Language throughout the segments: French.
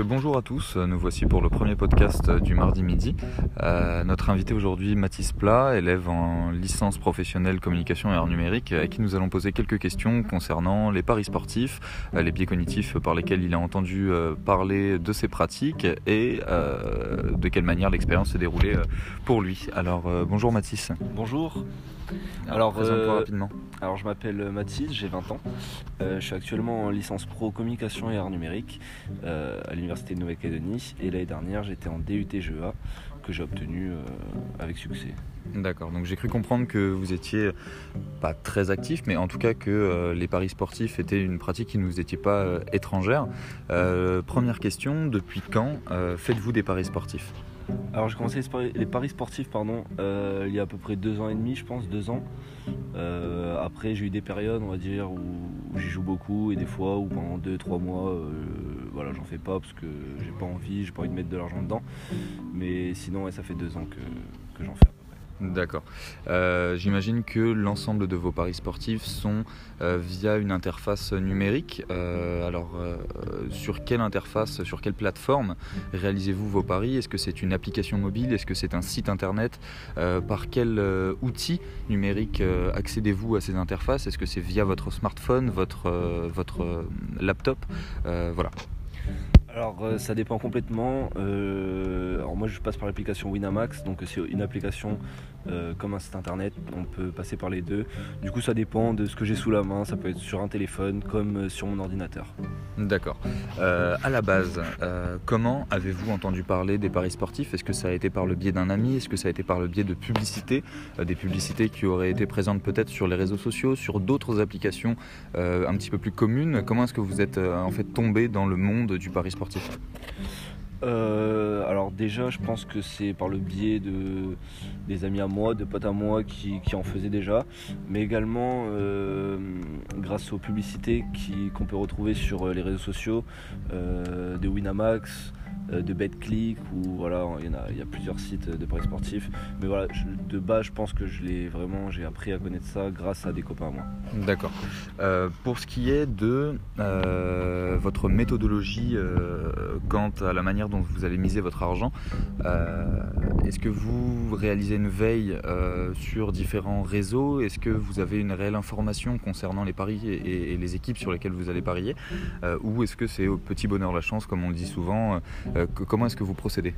Bonjour à tous, nous voici pour le premier podcast du mardi midi. Euh, notre invité aujourd'hui Mathis Plat, élève en licence professionnelle communication et art numérique, à qui nous allons poser quelques questions concernant les paris sportifs, euh, les biais cognitifs par lesquels il a entendu euh, parler de ses pratiques et de quelle manière l'expérience s'est déroulée pour lui. Alors bonjour Mathis. Bonjour. Alors, présente-toi rapidement. Alors je m'appelle Mathis, j'ai 20 ans. je suis actuellement en licence pro communication et art numérique à l'université de Nouvelle-Calédonie et l'année dernière j'étais en DUT GEA que j'ai obtenu euh, avec succès. D'accord, donc j'ai cru comprendre que vous étiez pas très actif, mais en tout cas que euh, les paris sportifs étaient une pratique qui ne vous étiez pas euh, étrangère. première question, depuis quand faites-vous des paris sportifs? Alors j'ai commencé les paris sportifs pardon, il y a à peu près deux ans et demi je pense, deux ans. après j'ai eu des périodes on va dire où, j'y joue beaucoup et des fois où pendant deux, trois mois voilà, j'en fais pas parce que j'ai pas envie, j'ai pas envie de mettre de l'argent dedans. Mais sinon, ça fait deux ans que, j'en fais. D'accord. Euh, j'imagine que l'ensemble de vos paris sportifs sont euh, via une interface numérique. Euh, alors, sur quelle interface, sur quelle plateforme réalisez-vous vos paris? Est-ce que c'est une application mobile? Est-ce que c'est un site internet? Par quel outil numérique accédez-vous à ces interfaces? Est-ce que c'est via votre smartphone, votre, votre laptop? Voilà. Alors euh, ça dépend complètement. Euh, alors moi je passe par l'application Winamax, donc c'est une application euh, comme un site internet, on peut passer par les deux. Du coup ça dépend de ce que j'ai sous la main, ça peut être sur un téléphone comme sur mon ordinateur. D'accord. à la base, comment avez-vous entendu parler des paris sportifs? Est-ce que ça a été par le biais d'un ami? Est-ce que ça a été par le biais de publicités? Des publicités qui auraient été présentes peut-être sur les réseaux sociaux, sur d'autres applications un petit peu plus communes? Comment est-ce que vous êtes en fait tombé dans le monde du pari sportif? Euh, alors déjà je pense que c'est par le biais de des amis à moi, de potes à moi qui, en faisaient déjà, mais également euh, grâce aux publicités qu'on peut retrouver sur les réseaux sociaux de Winamax, euh, de BetClick ou voilà, il y, a, il y a plusieurs sites de paris sportifs. Mais voilà, de base, je pense que je l'ai vraiment, j'ai appris à connaître ça grâce à des copains à moi. D'accord. Euh, pour ce qui est de euh, votre méthodologie quant à la manière dont vous allez miser votre argent, est-ce que vous réalisez une veille sur différents réseaux? Est-ce que vous avez une réelle information concernant les paris et, et les équipes sur lesquelles vous allez parier? Ou est-ce que c'est au petit bonheur la chance, comme on le dit souvent euh, comment est-ce que vous procédez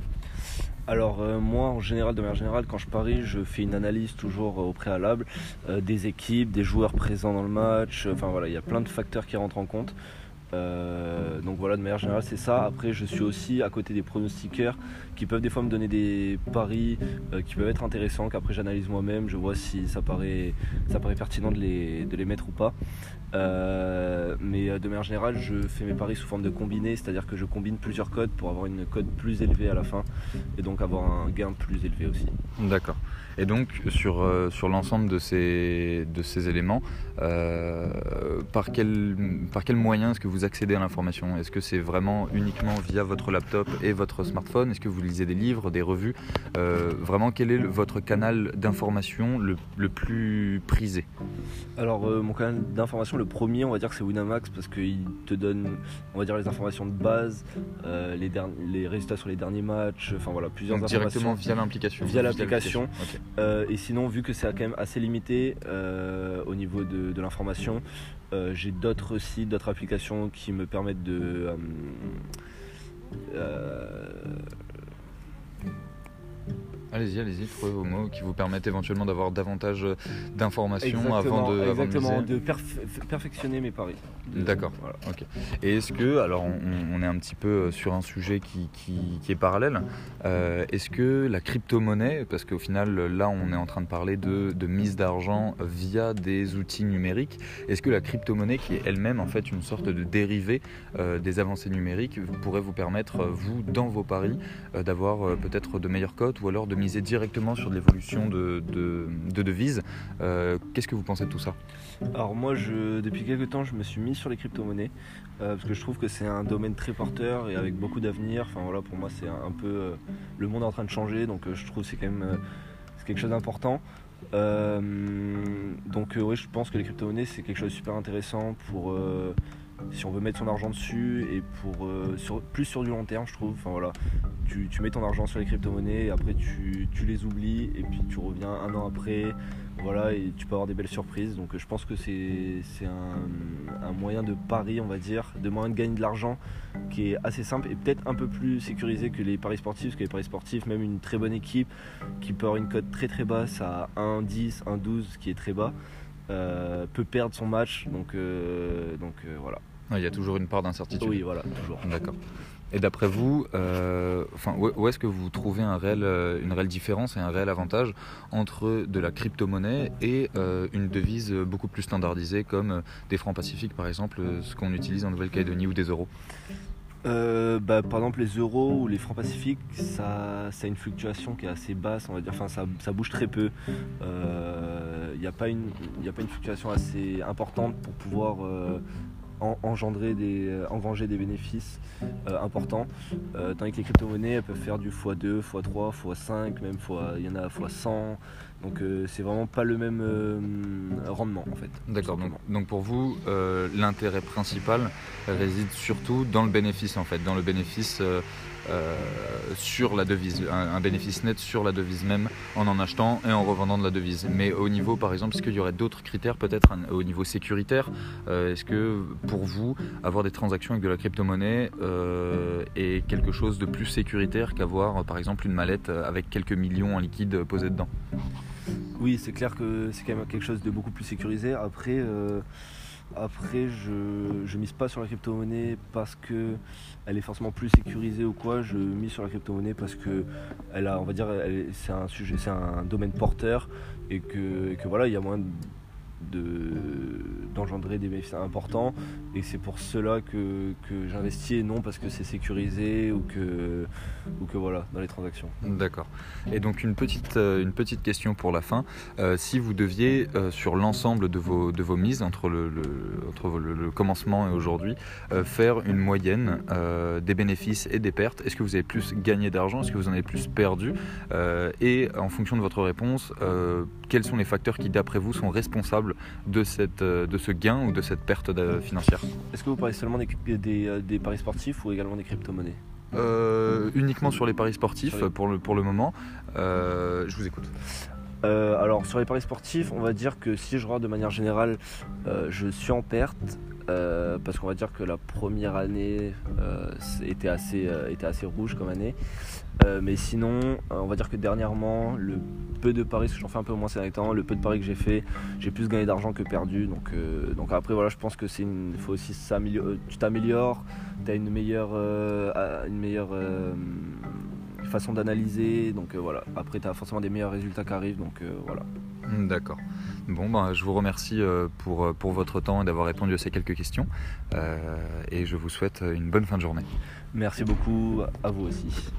alors euh, moi en général, de manière générale, quand je parie, je fais une analyse toujours au préalable des équipes, des joueurs présents dans le match. Enfin voilà, il y a plein de facteurs qui rentrent en compte. Euh, donc voilà, de manière générale, c'est ça. Après, je suis aussi à côté des pronostiqueurs qui peuvent des fois me donner des paris euh, qui peuvent être intéressants, qu'après j'analyse moi-même, je vois si ça paraît, ça paraît pertinent de les, de les mettre ou pas. Euh, mais de manière générale, je fais mes paris sous forme de combiné, c'est-à-dire que je combine plusieurs codes pour avoir une cote plus élevée à la fin et donc avoir un gain plus élevé aussi. D'accord. Et donc sur, sur l'ensemble de ces, de ces éléments, par, quel, par quel moyen est-ce que vous accédez à l'information? Est-ce que c'est vraiment uniquement via votre laptop et votre smartphone? Est-ce que vous lisez des livres, des revues? Euh, Vraiment, quel est votre canal d'information le, le, plus prisé? Alors mon canal d'information, le premier, on va dire que c'est Winamax parce qu'il te donne, on va dire, les informations de base, les, les résultats sur les derniers matchs, enfin voilà, plusieurs Donc, directement via l'application Via l'application. Euh, et sinon, vu que c'est quand même assez limité euh, au niveau de, l'information, euh, j'ai d'autres sites, d'autres applications qui me permettent de Allez-y, allez-y, trouvez vos mots qui vous permettent éventuellement d'avoir davantage euh, d'informations avant de. Exactement, de, perfectionner mes paris. D'accord, voilà. ok. Et est-ce que, alors on, est un petit peu euh, sur un sujet qui, est parallèle, euh, est-ce que la crypto-monnaie, parce qu'au final là on est en train de parler de, mise d'argent via des outils numériques, est-ce que la crypto-monnaie qui est elle-même en fait une sorte de dérivé des avancées numériques pourrait vous permettre, vous, dans vos paris, d'avoir peut-être de meilleures cotes ou alors de directement sur l'évolution de, de, devises. Euh, qu'est-ce que vous pensez de tout ça? Alors moi, je, depuis quelques temps, je me suis mis sur les crypto-monnaies euh, parce que je trouve que c'est un domaine très porteur et avec beaucoup d'avenir. Enfin voilà, pour moi, c'est un, peu euh, le monde est en train de changer, donc je trouve que c'est quand même quelque chose d'important. donc oui, je pense que les crypto-monnaies c'est quelque chose de super intéressant pour si on veut mettre son argent dessus et pour sur, plus sur du long terme, je trouve. Enfin voilà, tu, mets ton argent sur les crypto-monnaies, et après tu, les oublies et puis tu reviens un an après. Voilà, et tu peux avoir des belles surprises. Donc je pense que c'est un, moyen de pari, on va dire, de moyen de gagner de l'argent qui est assez simple et peut-être un peu plus sécurisé que les paris sportifs. Parce que les paris sportifs, même une très bonne équipe qui peut avoir une cote très très basse à 1,10, 1,12, qui est très bas, euh, peut perdre son match. Donc, euh, donc euh, voilà. Il y a toujours une part d'incertitude. Oui, voilà, toujours. D'accord. Et d'après vous, euh, enfin, où est-ce que vous trouvez un réel, euh, une réelle différence et un réel avantage entre de la crypto-monnaie et euh, une devise beaucoup plus standardisée comme des francs pacifiques par exemple, ce qu'on utilise en Nouvelle-Calédonie ou des euros? Bah, par exemple les euros ou les francs pacifiques ça, a une fluctuation qui est assez basse on va dire enfin ça, ça bouge très peu il n'y a, pas une, a pas une fluctuation assez importante pour pouvoir engendrer des, euh, engranger des bénéfices euh, importants. Euh, tandis que les crypto-monnaies, elles peuvent faire du x2, x3, x5, même il y en a x100. Donc c'est vraiment pas le même rendement en fait. D'accord. Donc, donc, pour vous, l'intérêt principal réside surtout dans le bénéfice en fait, dans le bénéfice euh, sur la devise, un, bénéfice net sur la devise même en en achetant et en revendant de la devise. Mais au niveau, par exemple, est-ce qu'il y aurait d'autres critères peut-être au niveau sécuritaire euh, Est-ce que pour vous, avoir des transactions avec de la crypto-monnaie euh, est quelque chose de plus sécuritaire qu'avoir par exemple une mallette avec quelques millions en liquide posés dedans? Oui, c'est clair que c'est quand même quelque chose de beaucoup plus sécurisé. Après, après, je, je mise pas sur la crypto-monnaie parce que elle est forcément plus sécurisée ou quoi. Je mise sur la crypto-monnaie parce que elle a, on va dire, c'est un sujet, c'est un domaine porteur et que, et que voilà, il y a moins de d'engendrer des bénéfices importants et c'est pour cela que, que j'investis et non parce que c'est sécurisé ou que, ou que voilà dans les transactions. D'accord. Et donc une petite, euh, une petite question pour la fin. Euh, si vous deviez euh, sur l'ensemble de vos, de vos mises entre le, entre le, commencement et aujourd'hui faire une moyenne des bénéfices et des pertes, est-ce que vous avez plus gagné d'argent, est-ce que vous en avez plus perdu et en fonction de votre réponse, quels sont les facteurs qui d'après vous sont responsables de, cette, euh, de ce gain ou de cette perte financière. Est-ce que vous parlez seulement des, euh, des, paris sportifs ou également des crypto-monnaies? Euh, uniquement sur les paris sportifs Pour, le, pour le moment. je vous écoute. alors sur les paris sportifs, on va dire que si je regarde de manière générale, je suis en perte. parce qu'on va dire que la première année était, assez, était assez rouge comme année. Mais sinon, on va dire que dernièrement, le peu de paris, parce que j'en fais un peu moins ces derniers temps, le peu de paris que j'ai fait, j'ai plus gagné d'argent que perdu. Donc, euh, donc après, voilà, je pense que c'est une, faut aussi s'améliorer. Euh, tu t'améliores, tu as une meilleure, euh, une meilleure façon d'analyser. Donc voilà, après, tu as forcément des meilleurs résultats qui arrivent. Donc voilà. Hmm, d'accord. Bon, ben, je vous remercie pour, pour votre temps et d'avoir répondu à ces quelques questions. et je vous souhaite une bonne fin de journée. Merci beaucoup à vous aussi.